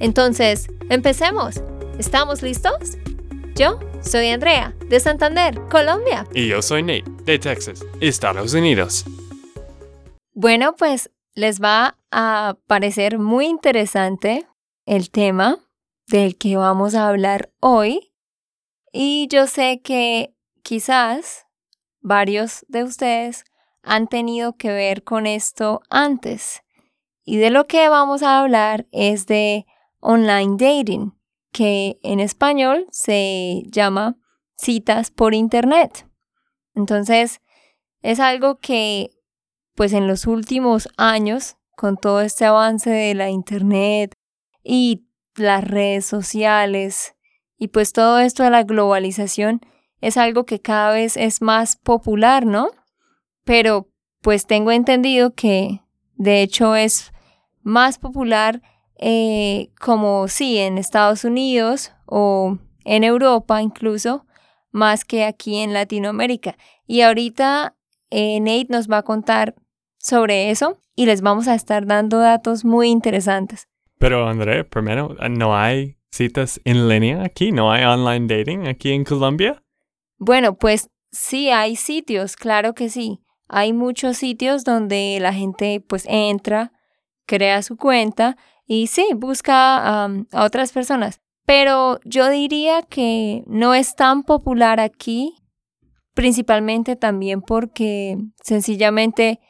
Entonces, empecemos. ¿Estamos listos? Yo soy Andrea, de Santander, Colombia. Y yo soy Nate, de Texas, Estados Unidos. Bueno, pues les va a parecer muy interesante el tema del que vamos a hablar hoy. Y yo sé que quizás varios de ustedes han tenido que ver con esto antes. Y de lo que vamos a hablar es de online dating, que en español se llama citas por internet. Entonces, es algo que, pues en los últimos años, con todo este avance de la internet y las redes sociales y pues todo esto de la globalización, es algo que cada vez es más popular, ¿no? Pero pues tengo entendido que de hecho es más popular eh, como sí en Estados Unidos o en Europa incluso, más que aquí en Latinoamérica. Y ahorita eh, Nate nos va a contar sobre eso y les vamos a estar dando datos muy interesantes. Pero André, primero, ¿no hay citas en línea aquí? ¿No hay online dating aquí en Colombia? Bueno, pues sí, hay sitios, claro que sí. Hay muchos sitios donde la gente pues entra, crea su cuenta y sí, busca a otras personas. Pero yo diría que no es tan popular aquí, principalmente también porque sencillamente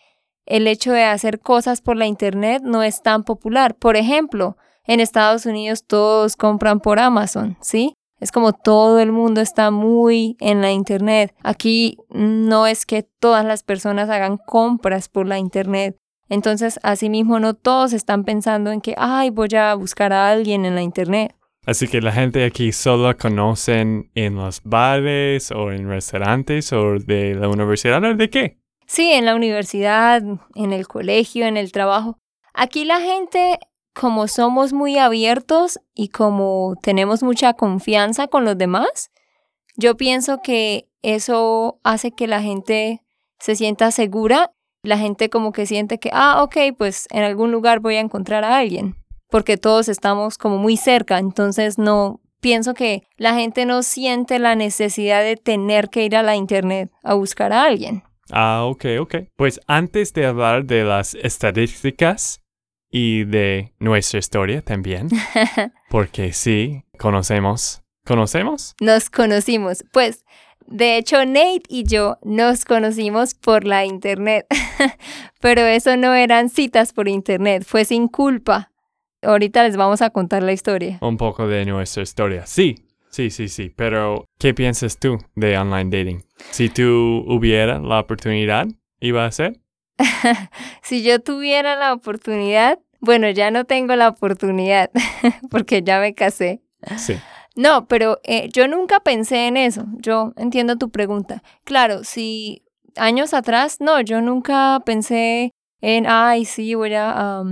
el hecho de hacer cosas por la Internet no es tan popular. Por ejemplo, en Estados Unidos todos compran por Amazon, ¿sí? Es como todo el mundo está muy en la Internet. Aquí no es que todas las personas hagan compras por la Internet. Entonces, asimismo, no todos están pensando en que, ay, voy a buscar a alguien en la Internet. Así que la gente aquí solo conocen en los bares o en restaurantes o de la universidad o de qué? Sí, en la universidad, en el colegio, en el trabajo. Aquí la gente como somos muy abiertos y como tenemos mucha confianza con los demás, yo pienso que eso hace que la gente se sienta segura, la gente como que siente que, ah, ok, pues en algún lugar voy a encontrar a alguien, porque todos estamos como muy cerca, entonces no, pienso que la gente no siente la necesidad de tener que ir a la internet a buscar a alguien. Ah, ok, ok. Pues antes de hablar de las estadísticas, y de nuestra historia también. Porque sí, conocemos. ¿Conocemos? Nos conocimos. Pues, de hecho, Nate y yo nos conocimos por la internet. Pero eso no eran citas por internet, fue sin culpa. Ahorita les vamos a contar la historia. Un poco de nuestra historia. Sí, sí, sí, sí. Pero, ¿qué piensas tú de online dating? Si tú hubiera la oportunidad, ¿iba a ser? si yo tuviera la oportunidad, bueno, ya no tengo la oportunidad porque ya me casé. Sí. No, pero eh, yo nunca pensé en eso. Yo entiendo tu pregunta. Claro, si años atrás, no, yo nunca pensé en, ay, sí, voy a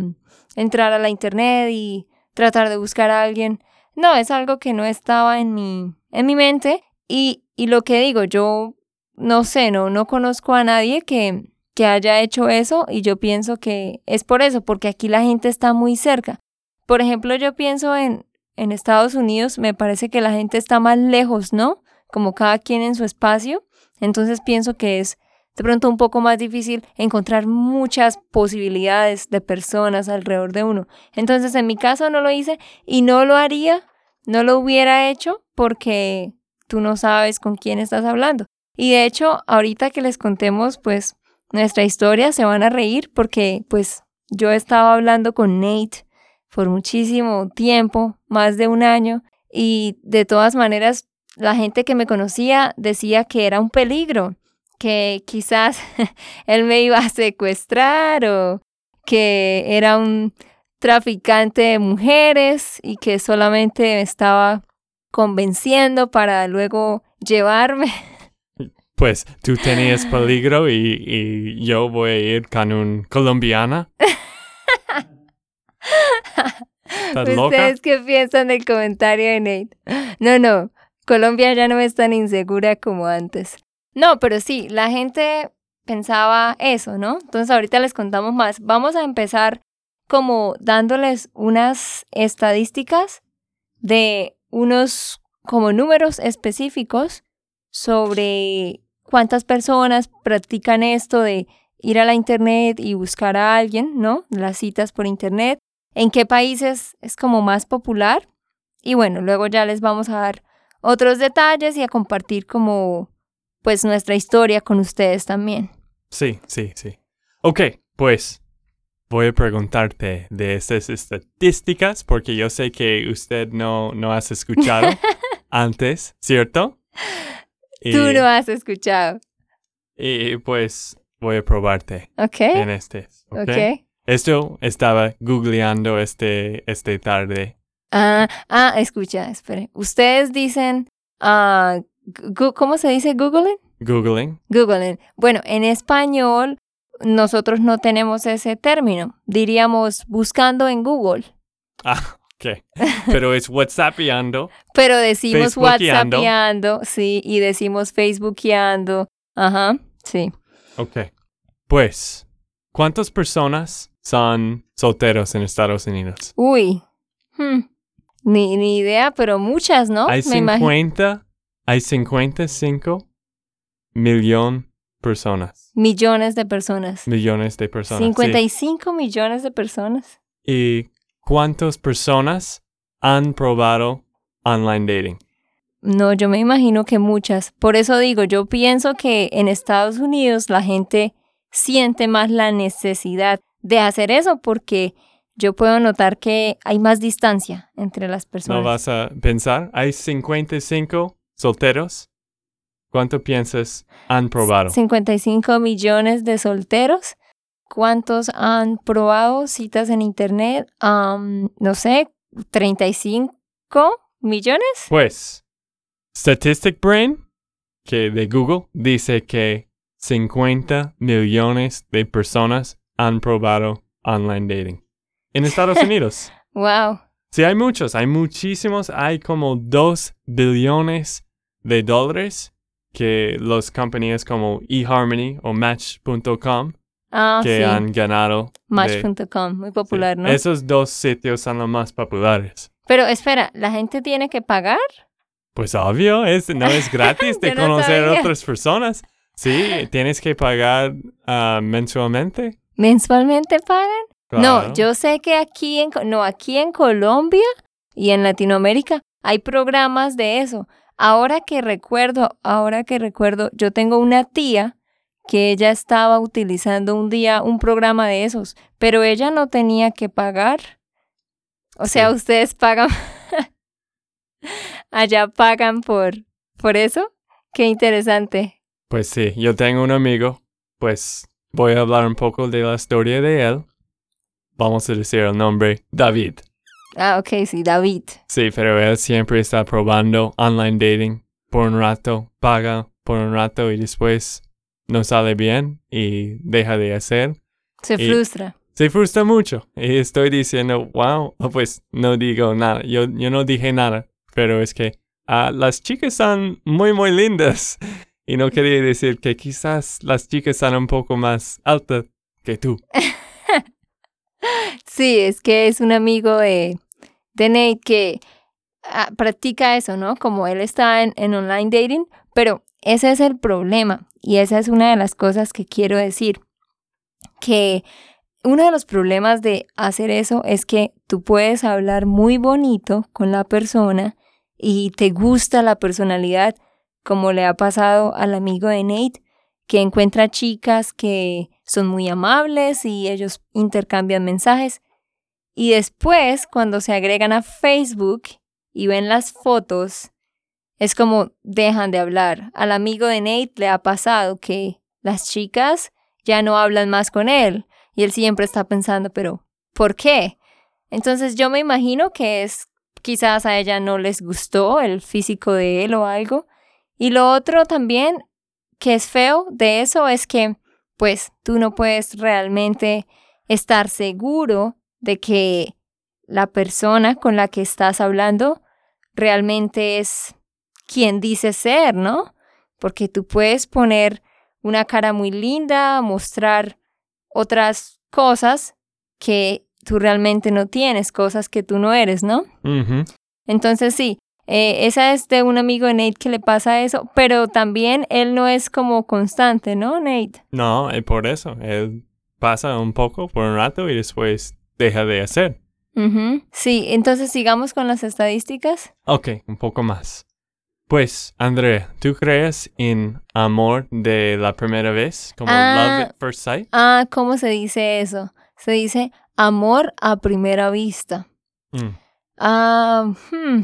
entrar a la internet y tratar de buscar a alguien. No, es algo que no estaba en mi, en mi mente. Y, y lo que digo, yo no sé, no, no conozco a nadie que, que haya hecho eso y yo pienso que es por eso, porque aquí la gente está muy cerca. Por ejemplo, yo pienso en, en Estados Unidos, me parece que la gente está más lejos, ¿no? Como cada quien en su espacio. Entonces pienso que es de pronto un poco más difícil encontrar muchas posibilidades de personas alrededor de uno. Entonces en mi caso no lo hice y no lo haría, no lo hubiera hecho porque tú no sabes con quién estás hablando. Y de hecho, ahorita que les contemos, pues nuestra historia, se van a reír porque pues yo estaba hablando con Nate por muchísimo tiempo, más de un año, y de todas maneras la gente que me conocía decía que era un peligro, que quizás él me iba a secuestrar o que era un traficante de mujeres y que solamente me estaba convenciendo para luego llevarme. Pues tú tenías peligro y, y yo voy a ir con un colombiana. ¿Ustedes qué piensan del comentario de Nate? No, no, Colombia ya no es tan insegura como antes. No, pero sí, la gente pensaba eso, ¿no? Entonces ahorita les contamos más. Vamos a empezar como dándoles unas estadísticas de unos como números específicos sobre cuántas personas practican esto de ir a la internet y buscar a alguien, ¿no? Las citas por internet, en qué países es como más popular. Y bueno, luego ya les vamos a dar otros detalles y a compartir como pues nuestra historia con ustedes también. Sí, sí, sí. Ok, pues voy a preguntarte de esas estadísticas porque yo sé que usted no, no has escuchado antes, ¿cierto? Tú no has escuchado. Y pues voy a probarte Ok. en este. ¿ok? Ok. Esto estaba googleando este, este tarde. Ah, ah, escucha, espere. Ustedes dicen, gu- ¿cómo se dice Googling? Googling. Googling. Bueno, en español nosotros no tenemos ese término. Diríamos buscando en Google. Ah, ok. Pero es WhatsAppeando. Pero decimos. WhatsAppeando, sí, y decimos Facebookeando. Ajá, sí. Ok. Pues, ¿cuántas personas son solteros en Estados Unidos? Uy. hmm, Ni, ni idea, pero muchas, ¿no? Hay Me imagino. 50, hay 55 millón personas. Millones de personas. Millones de personas. sí. 55 millones de personas. ¿Y cuántas personas han probado online dating? No, yo me imagino que muchas. Por eso digo, yo pienso que en Estados Unidos la gente siente más la necesidad de hacer eso porque yo puedo notar que hay más distancia entre las personas. ¿No vas a pensar? Hay 55 solteros. ¿Cuánto piensas han probado? 55 millones de solteros. ¿Cuántos han probado citas en internet? Am, no sé, 35 millones. Pues, Statistic Brain, que de Google, dice que 50 millones de personas han probado online dating. En Estados Unidos. Wow. Sí, hay muchos, hay muchísimos, hay como 2 billones de dólares que las compañías como eHarmony o Match.com Ah, que sí. han ganado. Match.com, muy popular, Sí, ¿no? Esos dos sitios son los más populares. Pero espera, ¿la gente tiene que pagar? Pues obvio, es, no es gratis de no conocer a sabía. otras personas. Sí, tienes que pagar ah, mensualmente. ¿Mensualmente pagan? Claro. No, yo sé que aquí en, no, aquí en Colombia y en Latinoamérica hay programas de eso. Ahora que recuerdo, ahora que recuerdo, yo tengo una tía que ella estaba utilizando un día un programa de esos, pero ella no tenía que pagar. O sea, Sí. ustedes pagan, allá pagan por, por eso. Qué interesante. Pues sí, yo tengo un amigo. Pues voy a hablar un poco de la historia de él. Vamos a decir el nombre, David. Ah, ok, sí, David. Sí, pero él siempre está probando online dating por un rato, paga por un rato y después no sale bien y deja de hacer. Se frustra. Se frustra mucho y estoy diciendo, wow, pues no digo nada, yo, yo no dije nada, pero es que ah, las chicas son muy, muy lindas y no quería decir que quizás las chicas son un poco más altas que tú. Sí, es que es un amigo de Nate que ah, practica eso, ¿no? Como él está en, en online dating, pero ese es el problema y esa es una de las cosas que quiero decir, que uno de los problemas de hacer eso es que tú puedes hablar muy bonito con la persona y te gusta la personalidad, como le ha pasado al amigo de Nate, que encuentra chicas que son muy amables y ellos intercambian mensajes. Y después, cuando se agregan a Facebook y ven las fotos, es como dejan de hablar. Al amigo de Nate le ha pasado que las chicas ya no hablan más con él y él siempre está pensando, pero ¿por qué? Entonces yo me imagino que es, quizás a ella no les gustó el físico de él o algo. Y lo otro también que es feo de eso es que pues tú no puedes realmente estar seguro de que la persona con la que estás hablando realmente es quien dice ser, ¿no? Porque tú puedes poner una cara muy linda, mostrar otras cosas que tú realmente no tienes, cosas que tú no eres, ¿no? Entonces sí, eh, esa es de un amigo de Nate que le pasa eso, pero también él no es como constante, ¿no, Nate? No, y por eso. Él pasa un poco por un rato y después deja de hacer. Sí, entonces sigamos con las estadísticas. Ok, un poco más. Pues, Andrea, ¿tú crees en amor de la primera vez? Como Ah. love at first sight? Ah, ¿cómo se dice eso? Se dice amor a primera vista. Mm, Ah, hmm,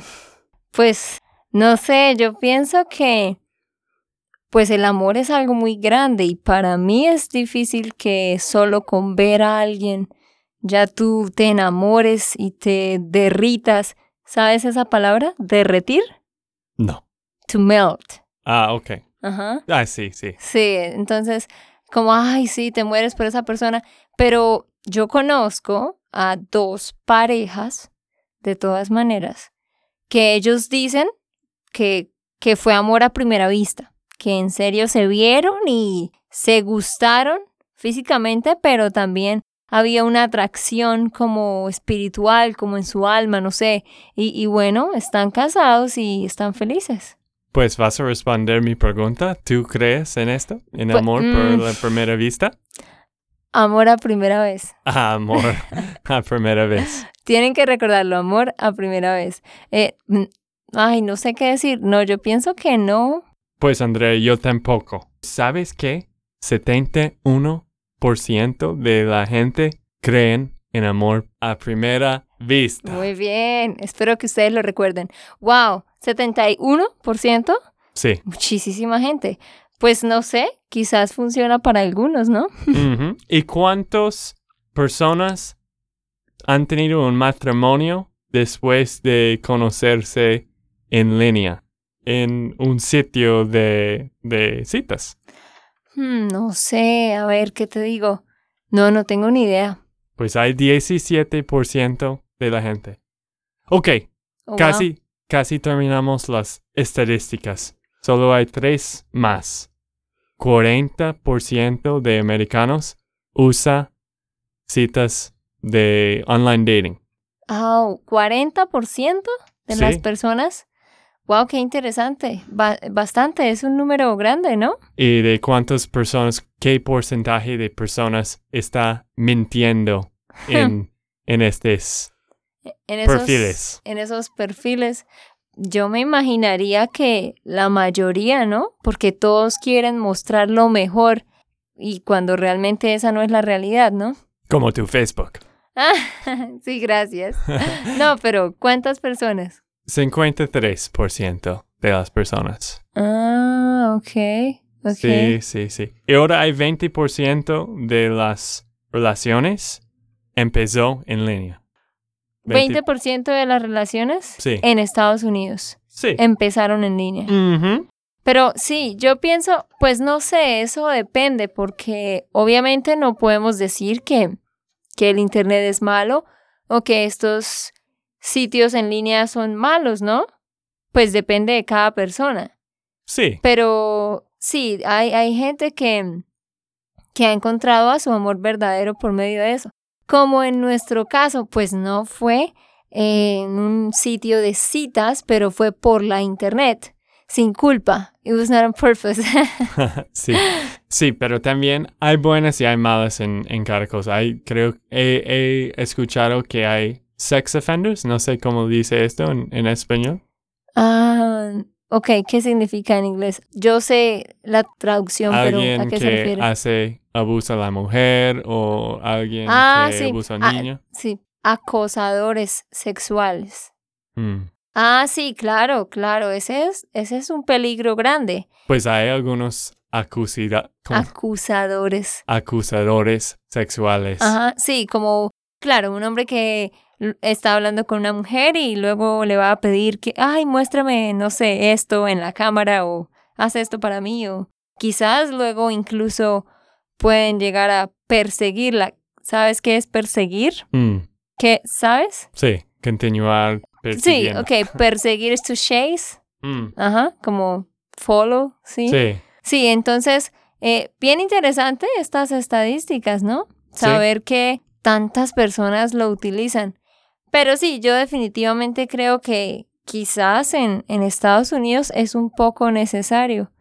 pues no sé, yo pienso que pues el amor es algo muy grande y para mí es difícil que solo con ver a alguien ya tú te enamores y te derritas. ¿Sabes esa palabra? Derretir. No. To melt. Ah, ok. Ajá. Ah, sí, sí. Sí, entonces, como, ay, sí, te mueres por esa persona. Pero yo conozco a dos parejas, de todas maneras, que ellos dicen que, que fue amor a primera vista, que en serio se vieron y se gustaron físicamente, pero también había una atracción como espiritual, como en su alma, no sé. Y, y bueno, están casados y están felices. Pues vas a responder mi pregunta. ¿Tú crees en esto? ¿En Pues, amor mm. por la primera vista? Amor a primera vez. Ah, amor a primera vez. Tienen que recordarlo, amor a primera vez. Eh, ay, no sé qué decir. No, yo pienso que no. Pues, Andrea, yo tampoco. ¿Sabes qué? 71% de la gente creen en amor a primera vista. Muy bien. Espero que ustedes lo recuerden. Wow, 71%. Sí. Muchísima gente. Pues no sé, quizás funciona para algunos, ¿no? ¿Y cuántas personas han tenido un matrimonio después de conocerse en línea en un sitio de, de citas? Hmm, no sé, a ver, ¿qué te digo? No, no tengo ni idea. Pues hay 17% de la gente. Ok, Oh, wow. casi, casi terminamos las estadísticas. Solo hay tres más. 40% de americanos usa citas de online dating. Ah, 40% de las personas. Wow, qué interesante. Ba- bastante, es un número grande, ¿no? ¿Y de cuántas personas, qué porcentaje de personas está mintiendo en, en estos En esos perfiles? en esos perfiles, yo me imaginaría que la mayoría, ¿no? Porque todos quieren mostrar lo mejor y cuando realmente esa no es la realidad, ¿no? Como tu Facebook. Ah, sí, gracias. No, pero ¿cuántas personas? 53% de las personas. Ah, ok. Ok. Sí, sí, sí. Y ahora hay 20% de las relaciones empezó en línea. 20 20% de las relaciones Sí. en Estados Unidos Sí. empezaron en línea. Pero sí, yo pienso, pues no sé, eso depende, porque obviamente no podemos decir que, que el Internet es malo o que estos sitios en línea son malos, ¿no? Pues depende de cada persona. Sí. Pero sí, hay, hay gente que, que ha encontrado a su amor verdadero por medio de eso. Como en nuestro caso, pues no fue en un sitio de citas, pero fue por la internet, sin culpa. It was not on purpose. sí. Sí, pero también hay buenas y hay malas en, en cada cosa. Hay, creo, he, he escuchado que hay sex offenders. No sé cómo dice esto en, en español. ah, ok, ¿qué significa en inglés? Yo sé la traducción, pero ¿a qué se que refiere? hace abuso a la mujer o alguien Ah, que sí. abusa al Ah, niño. Sí, acosadores sexuales. Mm. Ah, sí, claro, claro, ese es, ese es un peligro grande. Pues hay algunos acusida- Acusadores. acusadores sexuales. Ajá, sí, como, claro, un hombre que está hablando con una mujer y luego le va a pedir que, ay, muéstrame, no sé, esto en la cámara o haz esto para mí o quizás luego incluso pueden llegar a perseguirla. ¿Sabes qué es perseguir? Mm, ¿Qué sabes? sí, continuar Sí, ok, perseguir es to chase, Mm, ajá, como follow, ¿sí? sí. Sí, entonces, eh, bien interesante estas estadísticas, ¿no? Sí. Saber que tantas personas lo utilizan. Pero sí, yo definitivamente creo que quizás en, en Estados Unidos es un poco necesario.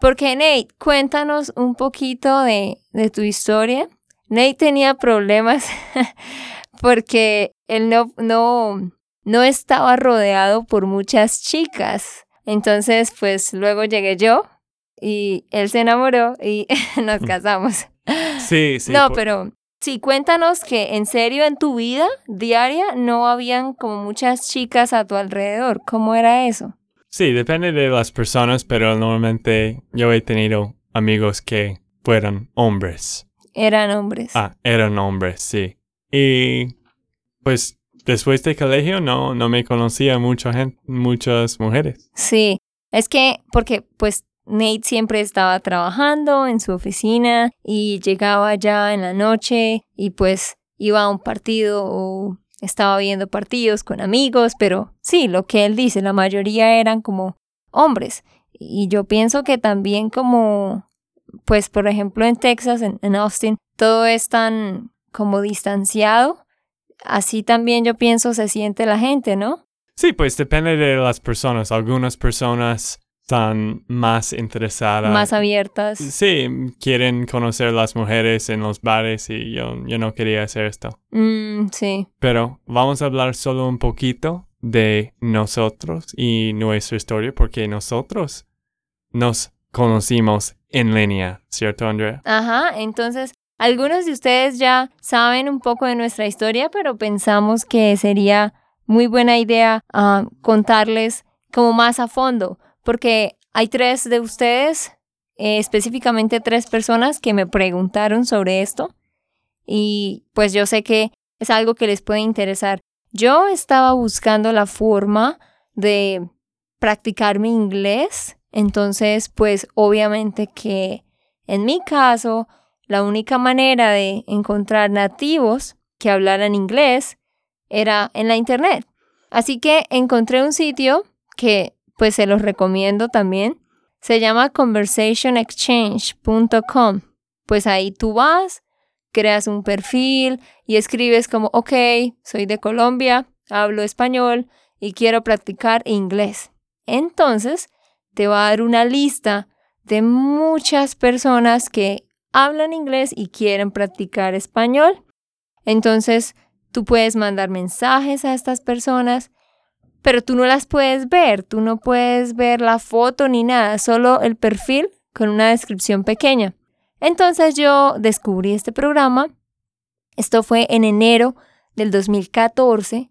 Porque Nate, cuéntanos un poquito de, de tu historia. Nate tenía problemas porque él no, no, no estaba rodeado por muchas chicas. Entonces, pues luego llegué yo y él se enamoró y nos casamos. Sí, sí. no, por- pero sí, cuéntanos que en serio en tu vida diaria no habían como muchas chicas a tu alrededor. ¿Cómo era eso? Sí, depende de las personas, pero normalmente yo he tenido amigos que fueron hombres. Eran hombres. Ah, eran hombres, sí. Y pues después de colegio no, no me conocía mucha gente, muchas mujeres. Sí, es que porque pues Nate siempre estaba trabajando en su oficina y llegaba ya en la noche y pues iba a un partido o estaba viendo partidos con amigos, pero sí, lo que él dice, la mayoría eran como hombres. Y yo pienso que también como, pues por ejemplo en Texas, en, en Austin, todo es tan como distanciado. Así también yo pienso se siente la gente, ¿no? Sí, pues depende de las personas. Algunas personas están más interesadas. Más abiertas. Sí, quieren conocer las mujeres en los bares y yo, yo no quería hacer esto. Mm, sí. Pero vamos a hablar solo un poquito de nosotros y nuestra historia porque nosotros nos conocimos en línea, ¿cierto, Andrea? Ajá, entonces algunos de ustedes ya saben un poco de nuestra historia, pero pensamos que sería muy buena idea ah, contarles como más a fondo, porque hay tres de ustedes, eh, específicamente tres personas que me preguntaron sobre esto y pues yo sé que es algo que les puede interesar. Yo estaba buscando la forma de practicar mi inglés, entonces pues obviamente que en mi caso la única manera de encontrar nativos que hablaran inglés era en la internet. Así que encontré un sitio que pues se los recomiendo también. Se llama conversationexchange.com. Pues ahí tú vas, creas un perfil y escribes como, ok, soy de Colombia, hablo español y quiero practicar inglés. Entonces te va a dar una lista de muchas personas que hablan inglés y quieren practicar español. Entonces, tú puedes mandar mensajes a estas personas, pero tú no las puedes ver, tú no puedes ver la foto ni nada, solo el perfil con una descripción pequeña. Entonces yo descubrí este programa, esto fue en enero del 2014,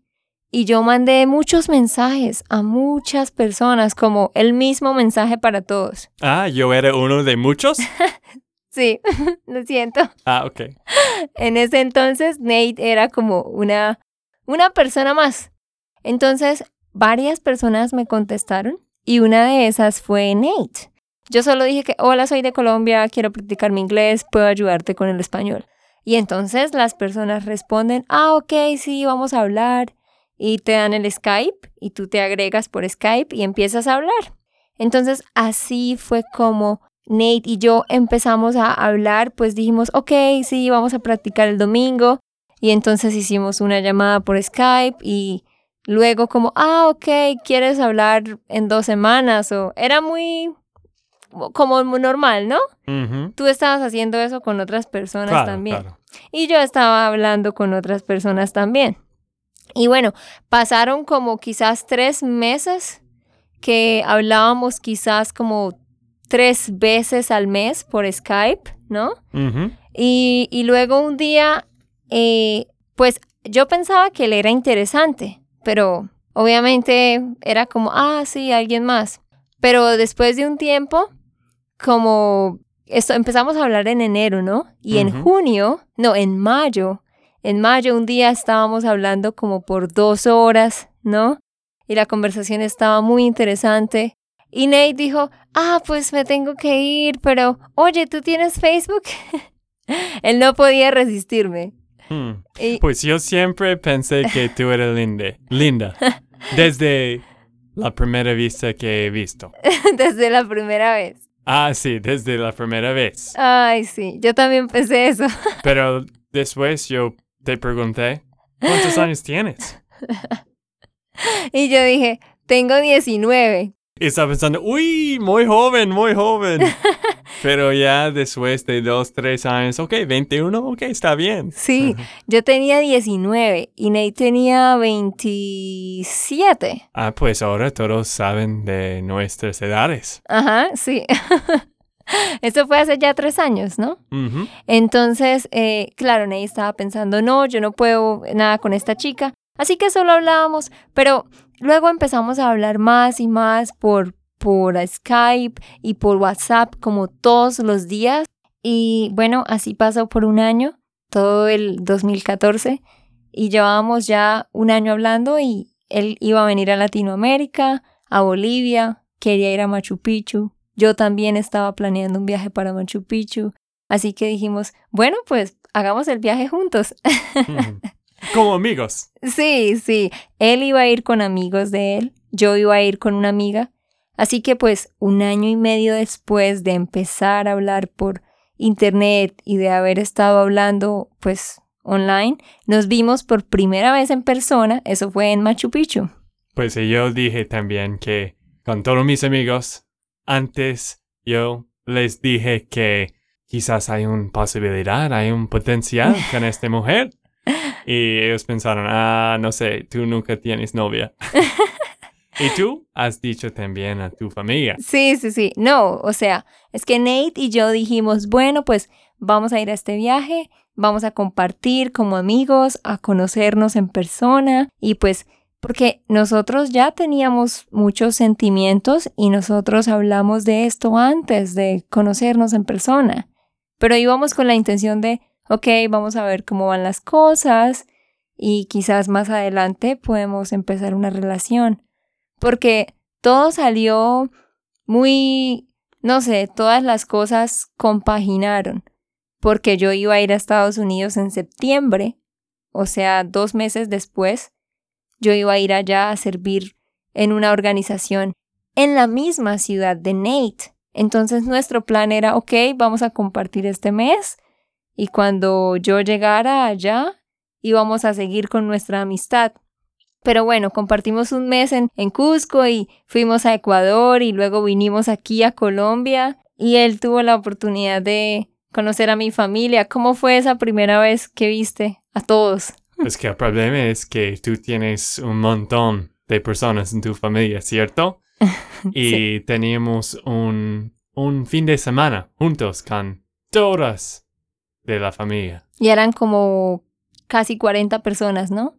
y yo mandé muchos mensajes a muchas personas, como el mismo mensaje para todos. Ah, yo era uno de muchos. Sí, lo siento. Ah, ok. En ese entonces Nate era como una, una persona más. Entonces, varias personas me contestaron y una de esas fue Nate. Yo solo dije que, hola, soy de Colombia, quiero practicar mi inglés, puedo ayudarte con el español. Y entonces las personas responden, ah, ok, sí, vamos a hablar. Y te dan el Skype y tú te agregas por Skype y empiezas a hablar. Entonces así fue como Nate y yo empezamos a hablar, pues dijimos, ok, sí, vamos a practicar el domingo. Y entonces hicimos una llamada por Skype y luego como, ah, ok, ¿quieres hablar en dos semanas? O era muy como muy normal, ¿no? Tú estabas haciendo eso con otras personas Claro, también. claro. Y yo estaba hablando con otras personas también. Y bueno, pasaron como quizás tres meses que hablábamos quizás como tres veces al mes por Skype, ¿no? Y, y luego un día, eh, pues yo pensaba que él era interesante, pero obviamente era como, ah, sí, alguien más. Pero después de un tiempo, como esto, empezamos a hablar en enero, ¿no? Y en junio, no, en mayo, en mayo un día estábamos hablando como por dos horas, ¿no? Y la conversación estaba muy interesante. Y Nate dijo, ah, pues me tengo que ir, pero oye, ¿tú tienes Facebook? Él no podía resistirme. Hmm. Y- Pues yo siempre pensé que tú eras linda. Linda. Desde la primera vista que he visto. desde la primera vez. Ah, sí, desde la primera vez. Ay, sí, yo también pensé eso. Pero después yo te pregunté, ¿cuántos años tienes? Y yo dije, tengo 19. Y estaba pensando, uy, muy joven, muy joven. Pero ya después de dos, tres años, ok, 21, ok, está bien. Sí, yo tenía 19 y Nate tenía 27. Ah, pues ahora todos saben de nuestras edades. Ajá, sí. Eso fue hace ya tres años, ¿no? Entonces, eh, claro, Nate estaba pensando, no, yo no puedo nada con esta chica. Así que solo hablábamos, pero luego empezamos a hablar más y más por, por Skype y por WhatsApp como todos los días. Y bueno, así pasó por un año, todo el 2014, y llevábamos ya un año hablando y él iba a venir a Latinoamérica, a Bolivia, quería ir a Machu Picchu. Yo también estaba planeando un viaje para Machu Picchu. Así que dijimos, bueno, pues hagamos el viaje juntos. Como amigos. sí, sí, él iba a ir con amigos de él, yo iba a ir con una amiga. Así que pues un año y medio después de empezar a hablar por internet y de haber estado hablando pues online, nos vimos por primera vez en persona, eso fue en Machu Picchu. Pues yo dije también que con todos mis amigos, antes yo les dije que quizás hay una posibilidad, hay un potencial con esta mujer. Y ellos pensaron, ah, no sé, tú nunca tienes novia. y tú has dicho también a tu familia. Sí, sí, sí. No, o sea, es que Nate y yo dijimos, bueno, pues vamos a ir a este viaje, vamos a compartir como amigos, a conocernos en persona y pues porque nosotros ya teníamos muchos sentimientos y nosotros hablamos de esto antes de conocernos en persona, pero íbamos con la intención de, ok, vamos a ver cómo van las cosas y quizás más adelante podemos empezar una relación, porque todo salió muy, no sé, todas las cosas compaginaron, porque yo iba a ir a Estados Unidos en septiembre, o sea, dos meses después, yo iba a ir allá a servir en una organización en la misma ciudad de Nate. Entonces nuestro plan era, ok, vamos a compartir este mes y cuando yo llegara allá íbamos a seguir con nuestra amistad. Pero bueno, compartimos un mes en, en Cusco y fuimos a Ecuador y luego vinimos aquí a Colombia y él tuvo la oportunidad de conocer a mi familia. ¿Cómo fue esa primera vez que viste a todos? Es que el problema es que tú tienes un montón de personas en tu familia, ¿cierto? Y teníamos un, un fin de semana juntos con todas de la familia. Y eran como casi 40 personas, ¿no?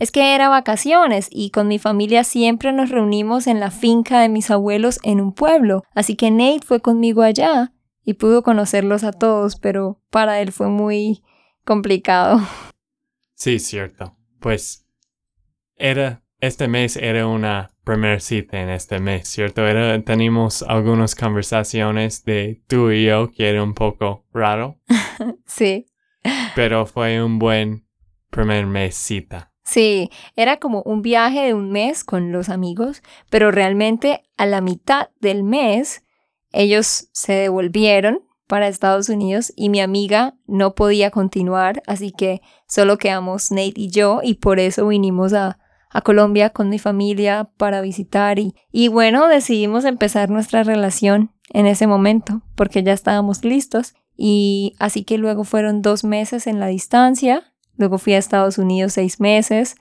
Es que era vacaciones y con mi familia siempre nos reunimos en la finca de mis abuelos en un pueblo. Así que Nate fue conmigo allá y pudo conocerlos a todos, pero para él fue muy complicado. Sí, cierto. Pues era, este mes era una primera cita en este mes, ¿cierto? Era, teníamos algunas conversaciones de tú y yo que era un poco raro, Sí, pero fue un buen primer mes cita. sí, era como un viaje de un mes con los amigos, pero realmente a la mitad del mes ellos se devolvieron para Estados Unidos y mi amiga no podía continuar, así que solo quedamos Nate y yo y por eso vinimos a, a Colombia con mi familia para visitar y, y bueno, decidimos empezar nuestra relación en ese momento porque ya estábamos listos y así que luego fueron dos meses en la distancia, luego fui a Estados Unidos seis meses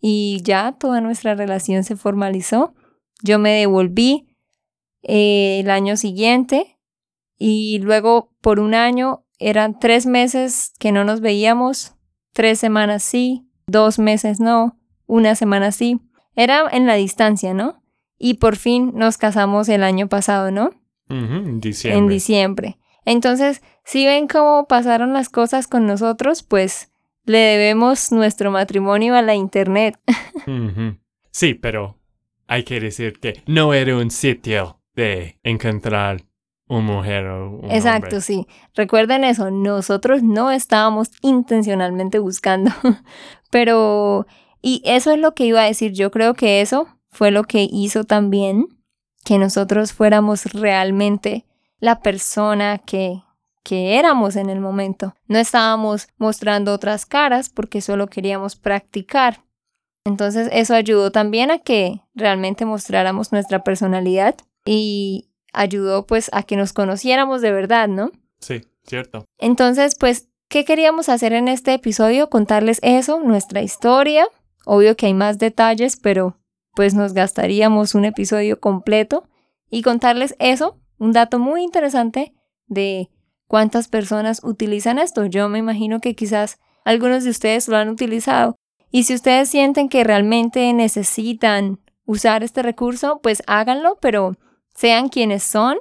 y ya toda nuestra relación se formalizó. Yo me devolví eh, el año siguiente y luego por un año eran tres meses que no nos veíamos, tres semanas sí, dos meses no, una semana sí. Era en la distancia, ¿no? Y por fin nos casamos el año pasado, ¿no? En diciembre. En diciembre. Entonces, si ven cómo pasaron las cosas con nosotros, pues le debemos nuestro matrimonio a la internet. Sí, pero hay que decir que no era un sitio de encontrar una mujer o un Exacto, hombre. sí. Recuerden eso, nosotros no estábamos intencionalmente buscando, pero, y eso es lo que iba a decir, yo creo que eso fue lo que hizo también que nosotros fuéramos realmente la persona que, que éramos en el momento. No estábamos mostrando otras caras porque solo queríamos practicar. Entonces eso ayudó también a que realmente mostráramos nuestra personalidad y ayudó pues a que nos conociéramos de verdad, ¿no? Sí, cierto. Entonces, pues, ¿qué queríamos hacer en este episodio? Contarles eso, nuestra historia. Obvio que hay más detalles, pero pues nos gastaríamos un episodio completo y contarles eso, un dato muy interesante de cuántas personas utilizan esto. Yo me imagino que quizás algunos de ustedes lo han utilizado. Y si ustedes sienten que realmente necesitan usar este recurso, pues háganlo, pero sean quienes son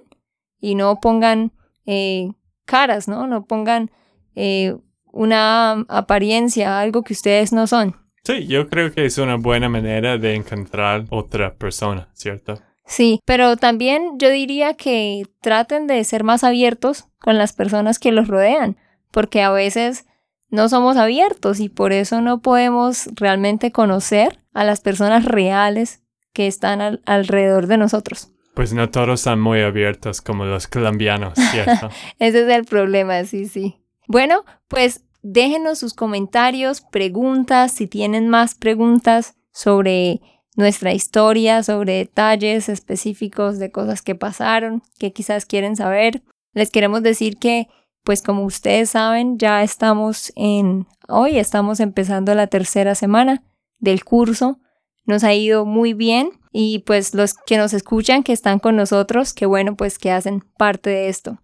y no pongan eh, caras, ¿no? No pongan eh, una apariencia, algo que ustedes no son. Sí, yo creo que es una buena manera de encontrar otra persona, ¿cierto? Sí, pero también yo diría que traten de ser más abiertos con las personas que los rodean, porque a veces no somos abiertos y por eso no podemos realmente conocer a las personas reales que están al- alrededor de nosotros. Pues no todos están muy abiertos como los colombianos, ¿cierto? Ese es el problema, sí, sí. Bueno, pues déjenos sus comentarios, preguntas, si tienen más preguntas sobre nuestra historia, sobre detalles específicos de cosas que pasaron, que quizás quieren saber. Les queremos decir que, pues como ustedes saben, ya estamos en, hoy estamos empezando la tercera semana del curso. Nos ha ido muy bien y pues los que nos escuchan, que están con nosotros, qué bueno pues que hacen parte de esto.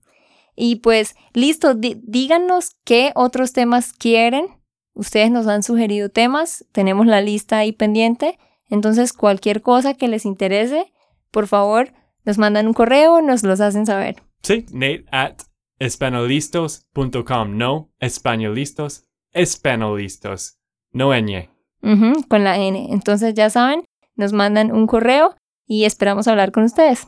Y pues listo, díganos qué otros temas quieren. Ustedes nos han sugerido temas, tenemos la lista ahí pendiente. Entonces cualquier cosa que les interese, por favor, nos mandan un correo, nos los hacen saber. Sí, Nate at espanolistos.com. No, españolistos, espanolistos. No ñ. Ujú, con la N. Entonces ya saben, nos mandan un correo y esperamos hablar con ustedes.